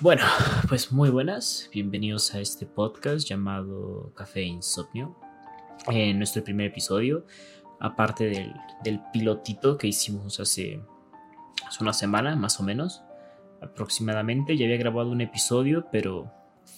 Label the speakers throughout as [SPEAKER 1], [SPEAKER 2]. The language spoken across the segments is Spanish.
[SPEAKER 1] Bueno, pues muy buenas, bienvenidos a este podcast llamado Café Insomnio. En nuestro primer episodio, aparte del, pilotito que hicimos hace, una semana, más o menos, aproximadamente, ya había grabado un episodio, pero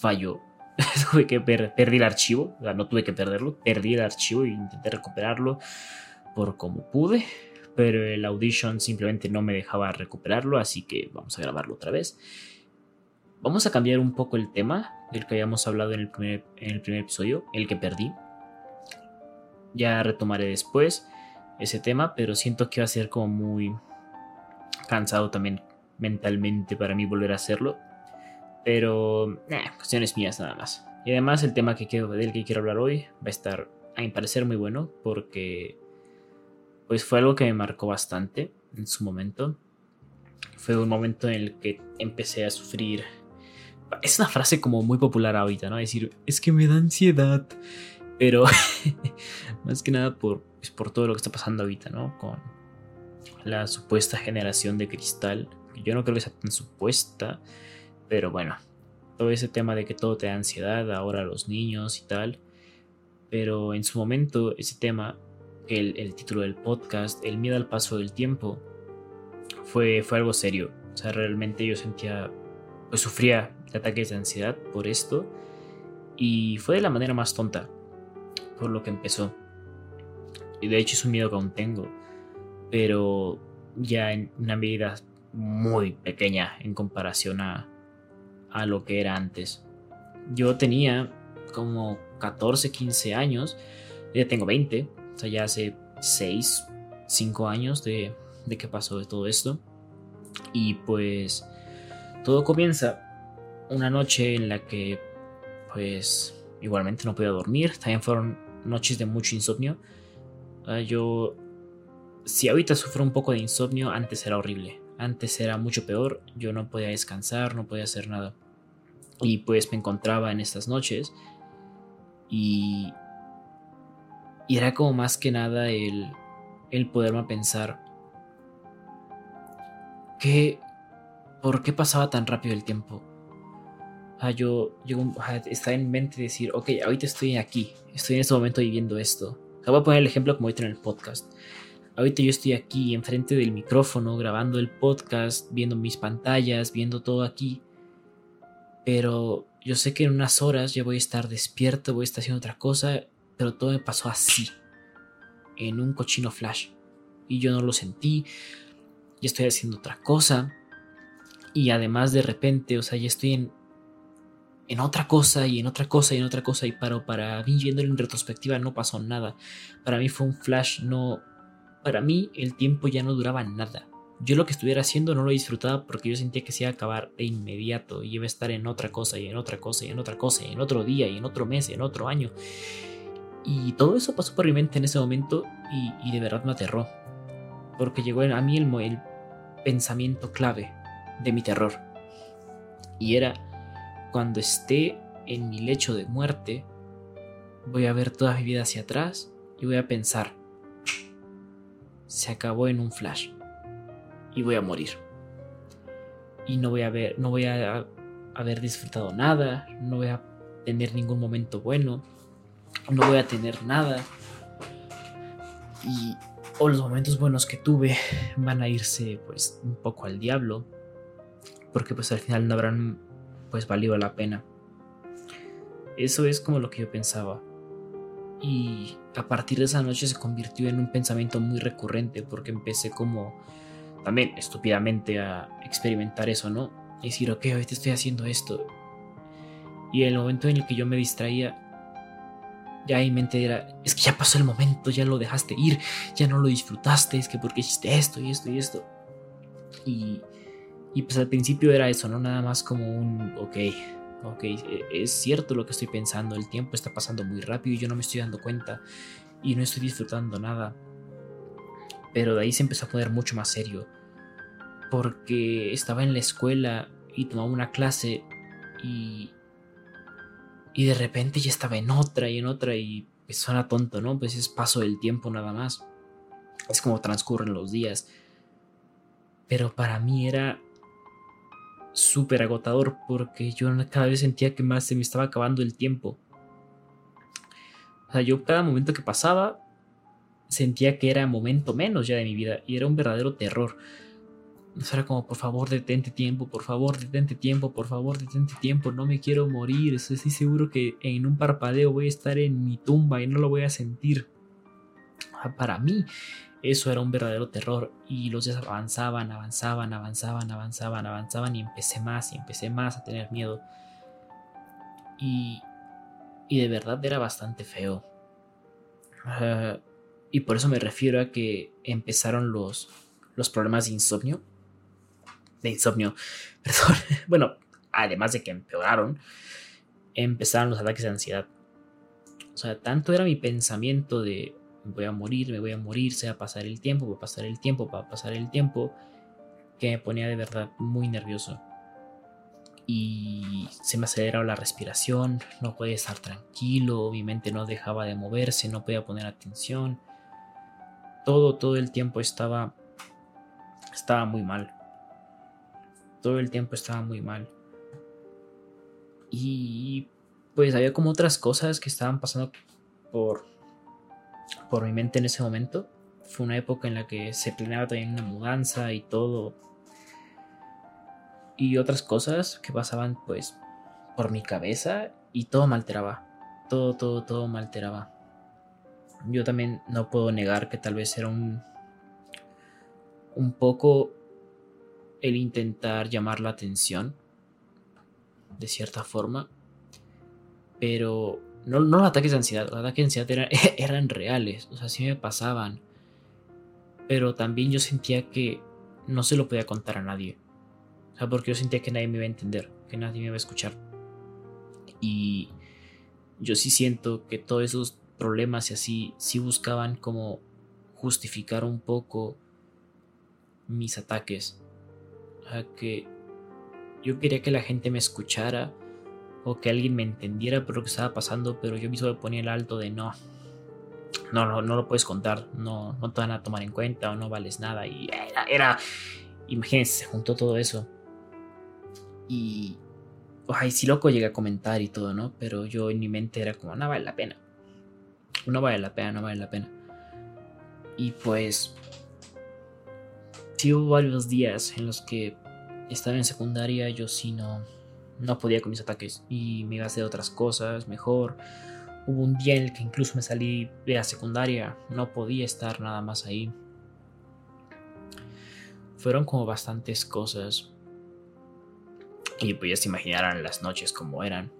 [SPEAKER 1] falló. tuve que perdí el archivo, o sea, no tuve que perderlo, perdí el archivo e intenté recuperarlo por como pude, pero el Audition simplemente no me dejaba recuperarlo, así que vamos a grabarlo otra vez. Vamos a cambiar un poco el tema del que habíamos hablado en el primer, episodio, el que perdí. Ya retomaré después ese tema, pero siento que va a ser como muy cansado también mentalmente para mí volver a hacerlo. Pero, eh, cuestiones mías nada más. Y además el tema que quiero, del que quiero hablar hoy va a estar, a mi parecer, muy bueno porque pues fue algo que me marcó bastante en su momento. Fue un momento en el que empecé a sufrir es una frase como muy popular ahorita, ¿no? Decir, es que me da ansiedad. Pero más que nada por, pues, por todo lo que está pasando ahorita, ¿no? Con la supuesta generación de cristal. Yo no creo que sea tan supuesta, pero bueno, todo ese tema de que todo te da ansiedad, ahora los niños y tal. Pero en su momento, ese tema, el, el título del podcast, el miedo al paso del tiempo, fue, fue algo serio. O sea, realmente yo sentía, pues sufría ataques de ansiedad por esto y fue de la manera más tonta por lo que empezó. Y de hecho es un miedo que aún tengo, pero ya en una medida muy pequeña en comparación a, a lo que era antes. Yo tenía como 14, 15 años, ya tengo 20, o sea, ya hace 6, 5 años de, de que pasó de todo esto. Y pues todo comienza una noche en la que pues igualmente no podía dormir, también fueron noches de mucho insomnio. Ah, yo, si ahorita sufro un poco de insomnio, antes era horrible, antes era mucho peor, yo no podía descansar, no podía hacer nada. Y pues me encontraba en estas noches y, y era como más que nada el, el poderme pensar que, ¿por qué pasaba tan rápido el tiempo? yo, yo estaba en mente decir, ok, ahorita estoy aquí, estoy en este momento viviendo esto. voy a poner el ejemplo como ahorita en el podcast. Ahorita yo estoy aquí enfrente del micrófono grabando el podcast, viendo mis pantallas, viendo todo aquí. Pero yo sé que en unas horas ya voy a estar despierto, voy a estar haciendo otra cosa, pero todo me pasó así, en un cochino flash. Y yo no lo sentí, ya estoy haciendo otra cosa. Y además de repente, o sea, ya estoy en en otra cosa y en otra cosa y en otra cosa y para, para mí viéndolo en retrospectiva no pasó nada. Para mí fue un flash, no... Para mí el tiempo ya no duraba nada. Yo lo que estuviera haciendo no lo disfrutaba porque yo sentía que se iba a acabar de inmediato y iba a estar en otra cosa y en otra cosa y en otra cosa y en otro día y en otro mes y en otro año. Y todo eso pasó por mi mente en ese momento y, de verdad me aterró. Porque llegó a mí el, el pensamiento clave de mi terror. Y era cuando esté en mi lecho de muerte, voy a ver toda mi vida hacia atrás y voy a pensar, se acabó en un flash y voy a morir. Y no voy a ver, no voy a haber disfrutado nada, no voy a tener ningún momento bueno, no voy a tener nada. Y o los momentos buenos que tuve van a irse pues un poco al diablo, porque pues al final no habrán pues valió la pena. Eso es como lo que yo pensaba. Y a partir de esa noche se convirtió en un pensamiento muy recurrente porque empecé como también estúpidamente a experimentar eso, ¿no? Y decir, ok, ahorita estoy haciendo esto. Y el momento en el que yo me distraía, ya mi mente era, es que ya pasó el momento, ya lo dejaste ir, ya no lo disfrutaste, es que porque hiciste esto y esto y esto. Y y pues al principio era eso, ¿no? Nada más como un, ok, ok, e, es cierto lo que estoy pensando, el tiempo está pasando muy rápido y yo no me estoy dando cuenta y no estoy disfrutando nada. Pero de ahí se empezó a poner mucho más serio. Porque estaba en la escuela y tomaba una clase y... Y de repente ya estaba en otra y en otra y pues suena tonto, ¿no? Pues es paso del tiempo nada más. Es como transcurren los días. Pero para mí era súper agotador porque yo cada vez sentía que más se me estaba acabando el tiempo. O sea, yo cada momento que pasaba sentía que era momento menos ya de mi vida y era un verdadero terror. era como, por favor, detente tiempo, por favor, detente tiempo, por favor, detente tiempo, no me quiero morir, estoy seguro que en un parpadeo voy a estar en mi tumba y no lo voy a sentir. Para mí, eso era un verdadero terror y los días avanzaban, avanzaban, avanzaban, avanzaban, avanzaban y empecé más y empecé más a tener miedo. Y, y de verdad era bastante feo. y por eso me refiero a que empezaron los, los problemas de insomnio. De insomnio, perdón. Bueno, además de que empeoraron, empezaron los ataques de ansiedad. O sea, tanto era mi pensamiento de me voy a morir, me voy a morir, se va a pasar el tiempo, va a pasar el tiempo, va a pasar el tiempo, que me ponía de verdad muy nervioso. Y se me aceleraba la respiración, no podía estar tranquilo, mi mente no dejaba de moverse, no podía poner atención. Todo, todo el tiempo estaba, estaba muy mal. Todo el tiempo estaba muy mal. Y pues había como otras cosas que estaban pasando por por mi mente en ese momento. Fue una época en la que se planeaba también una mudanza y todo. Y otras cosas que pasaban pues por mi cabeza y todo me alteraba. Todo, todo, todo me alteraba. Yo también no puedo negar que tal vez era un, un poco el intentar llamar la atención de cierta forma. Pero no, no los ataques de ansiedad, los ataques de ansiedad eran, eran reales, o sea, sí me pasaban. Pero también yo sentía que no se lo podía contar a nadie. O sea, porque yo sentía que nadie me iba a entender, que nadie me iba a escuchar. Y yo sí siento que todos esos problemas y así, sí buscaban como justificar un poco mis ataques. O sea, que yo quería que la gente me escuchara o que alguien me entendiera por lo que estaba pasando, pero yo mismo me ponía el alto de no, no, no, no lo puedes contar, no, no te van a tomar en cuenta o no vales nada. Y era, imagínense, se juntó todo eso. Y, ay, sí, loco llegué a comentar y todo, ¿no? Pero yo en mi mente era como, no vale la pena. No vale la pena, no vale la pena. Y pues, sí hubo varios días en los que estaba en secundaria, yo sí no no podía con mis ataques y me iba a hacer otras cosas mejor. Hubo un día en el que incluso me salí de la secundaria, no podía estar nada más ahí. Fueron como bastantes cosas. Y pues ya se imaginarán las noches como eran.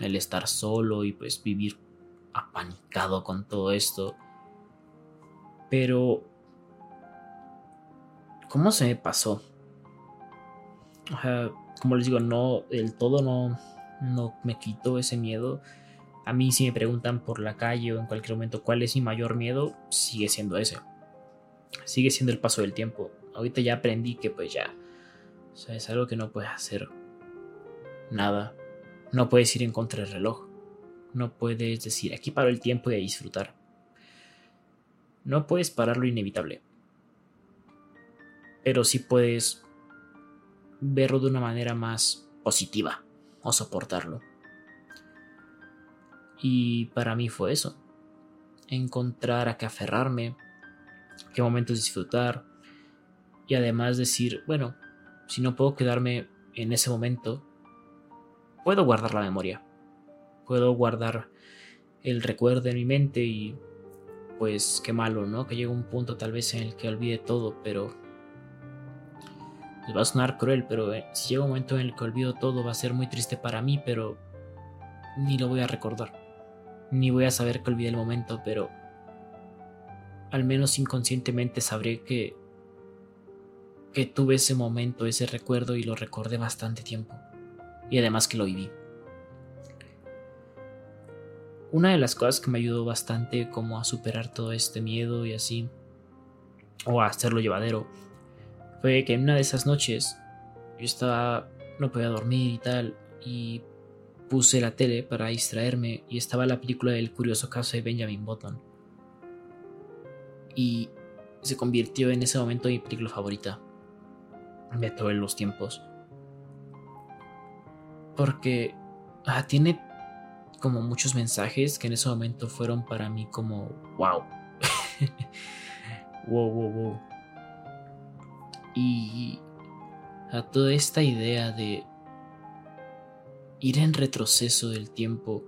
[SPEAKER 1] El estar solo y pues vivir apanicado con todo esto. Pero... ¿Cómo se me pasó? O como les digo, no, el todo no, no me quitó ese miedo. A mí si me preguntan por la calle o en cualquier momento cuál es mi mayor miedo, sigue siendo ese. Sigue siendo el paso del tiempo. Ahorita ya aprendí que pues ya, o sea, es algo que no puedes hacer nada. No puedes ir en contra del reloj. No puedes decir, aquí paro el tiempo y a disfrutar. No puedes parar lo inevitable. Pero sí puedes verlo de una manera más positiva o soportarlo. Y para mí fue eso. Encontrar a qué aferrarme, qué momentos disfrutar y además decir, bueno, si no puedo quedarme en ese momento, puedo guardar la memoria. Puedo guardar el recuerdo en mi mente y pues qué malo, ¿no? Que llegue un punto tal vez en el que olvide todo, pero va a sonar cruel, pero eh, si llega un momento en el que olvido todo va a ser muy triste para mí, pero ni lo voy a recordar. Ni voy a saber que olvidé el momento, pero al menos inconscientemente sabré que que tuve ese momento, ese recuerdo y lo recordé bastante tiempo. Y además que lo viví. Una de las cosas que me ayudó bastante como a superar todo este miedo y así, o a hacerlo llevadero, fue que en una de esas noches yo estaba, no podía dormir y tal, y puse la tele para distraerme y estaba la película del curioso caso de Benjamin Button. Y se convirtió en ese momento en mi película favorita de todos los tiempos. Porque ah, tiene como muchos mensajes que en ese momento fueron para mí como wow. wow, wow, wow. Y a toda esta idea de ir en retroceso del tiempo,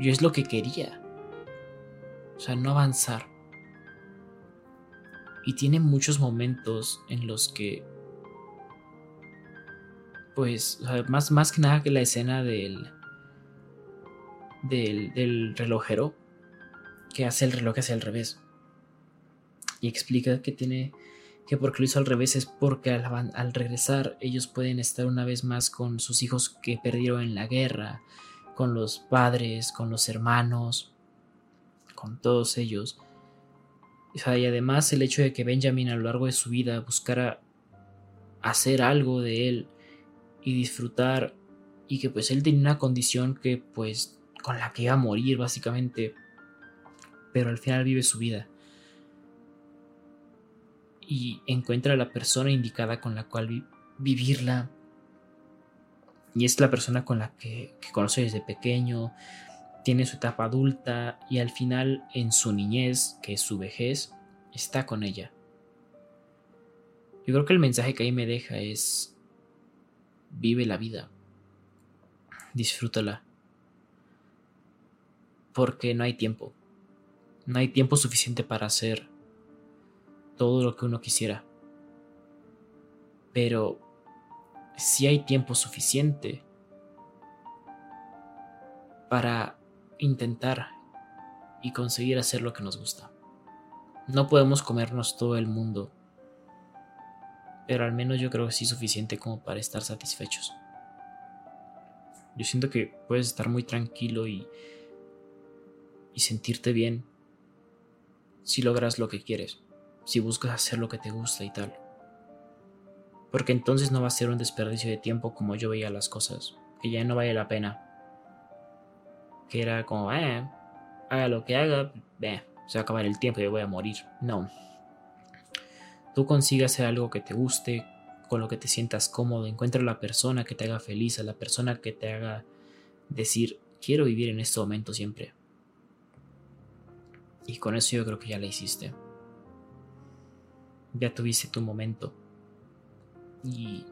[SPEAKER 1] yo es lo que quería. O sea, no avanzar. Y tiene muchos momentos en los que pues más, más que nada que la escena del, del, relojero que hace el reloj hacia el revés y explica que tiene que porque lo hizo al revés es porque al, regresar ellos pueden estar una vez más con sus hijos que perdieron en la guerra, con los padres, con los hermanos, con todos ellos. y además el hecho de que Benjamin a lo largo de su vida buscara hacer algo de él y disfrutar y que pues él tenía una condición que pues con la que iba a morir básicamente, pero al final vive su vida y encuentra a la persona indicada con la cual vivirla y es la persona con la que, que conoce desde pequeño, tiene su etapa adulta y al final en su niñez, que es su vejez, está con ella. Yo creo que el mensaje que ahí me deja es Vive la vida. Disfrútala. Porque no hay tiempo. No hay tiempo suficiente para hacer todo lo que uno quisiera. Pero si hay tiempo suficiente para intentar y conseguir hacer lo que nos gusta. No podemos comernos todo el mundo pero al menos yo creo que sí suficiente como para estar satisfechos. Yo siento que puedes estar muy tranquilo y, y sentirte bien si logras lo que quieres, si buscas hacer lo que te gusta y tal. Porque entonces no va a ser un desperdicio de tiempo como yo veía las cosas, que ya no vale la pena. Que era como, eh, haga lo que haga, eh, se va a acabar el tiempo y voy a morir. No, tú consigas hacer algo que te guste, con lo que te sientas cómodo, encuentra la persona que te haga feliz, a la persona que te haga decir, quiero vivir en este momento siempre. Y con eso yo creo que ya la hiciste. Ya tuviste tu momento. Y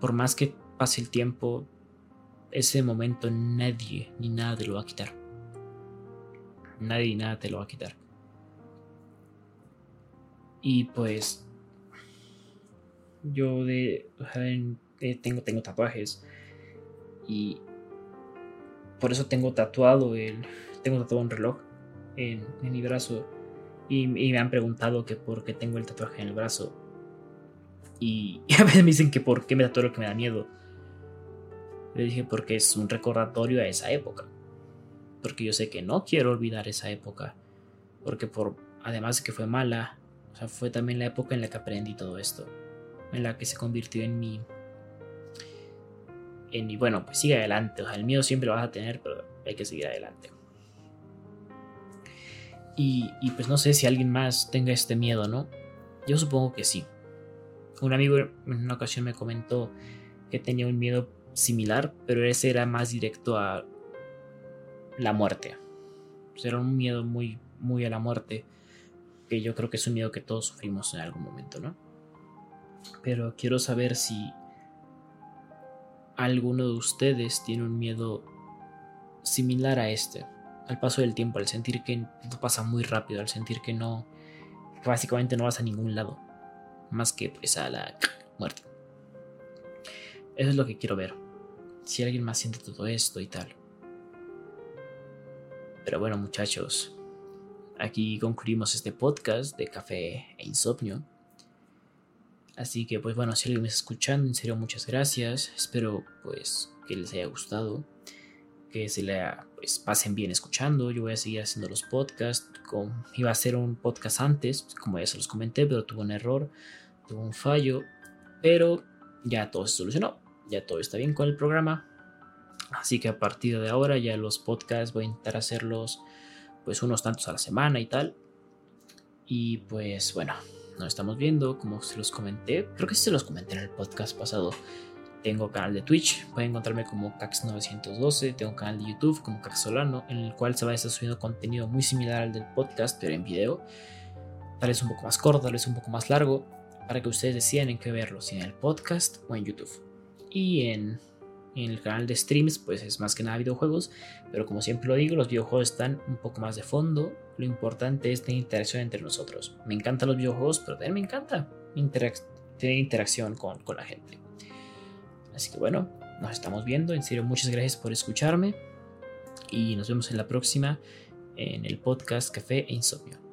[SPEAKER 1] por más que pase el tiempo, ese momento nadie ni nada te lo va a quitar. Nadie ni nada te lo va a quitar. Y pues yo de, tengo, tengo tatuajes y por eso tengo tatuado el tengo tatuado un reloj en, mi brazo y, me han preguntado que por qué tengo el tatuaje en el brazo y, a veces me dicen que por qué me tatuo lo que me da miedo le dije porque es un recordatorio a esa época porque yo sé que no quiero olvidar esa época porque por además de que fue mala sea, fue también la época en la que aprendí todo esto. En la que se convirtió en mi. En mi. Bueno, pues sigue adelante. O sea, el miedo siempre lo vas a tener, pero hay que seguir adelante. Y, pues no sé si alguien más tenga este miedo, ¿no? Yo supongo que sí. Un amigo en una ocasión me comentó que tenía un miedo similar, pero ese era más directo a la muerte. Era un miedo muy, muy a la muerte que yo creo que es un miedo que todos sufrimos en algún momento, ¿no? Pero quiero saber si alguno de ustedes tiene un miedo similar a este, al paso del tiempo, al sentir que todo pasa muy rápido, al sentir que no, básicamente no vas a ningún lado, más que pues a la muerte. Eso es lo que quiero ver, si alguien más siente todo esto y tal. Pero bueno muchachos, Aquí concluimos este podcast de café e insomnio. Así que pues bueno, si alguien me está escuchando, en serio muchas gracias. Espero pues que les haya gustado, que se le pues, pasen bien escuchando. Yo voy a seguir haciendo los podcasts. iba a hacer un podcast antes, como ya se los comenté, pero tuvo un error, tuvo un fallo. Pero ya todo se solucionó, ya todo está bien con el programa. Así que a partir de ahora ya los podcasts voy a intentar hacerlos pues unos tantos a la semana y tal. Y pues bueno, nos estamos viendo, como se los comenté, creo que se los comenté en el podcast pasado, Tengo canal de Twitch, pueden encontrarme como Cax912. Tengo canal de YouTube como Caxolano, en el cual se va a estar subiendo contenido muy similar al del podcast, pero en video. Tal vez un poco más corto, tal vez un poco más largo, para que ustedes decidan en qué verlo, si en el podcast o en YouTube. Y en, en el canal de streams, pues es más que nada videojuegos, pero como siempre lo digo, los videojuegos están un poco más de fondo. Lo importante es tener interacción entre nosotros. Me encantan los videojuegos, pero también me encanta tener interacción con, con la gente. Así que bueno, nos estamos viendo. En serio, muchas gracias por escucharme. Y nos vemos en la próxima en el podcast Café e Insomnio.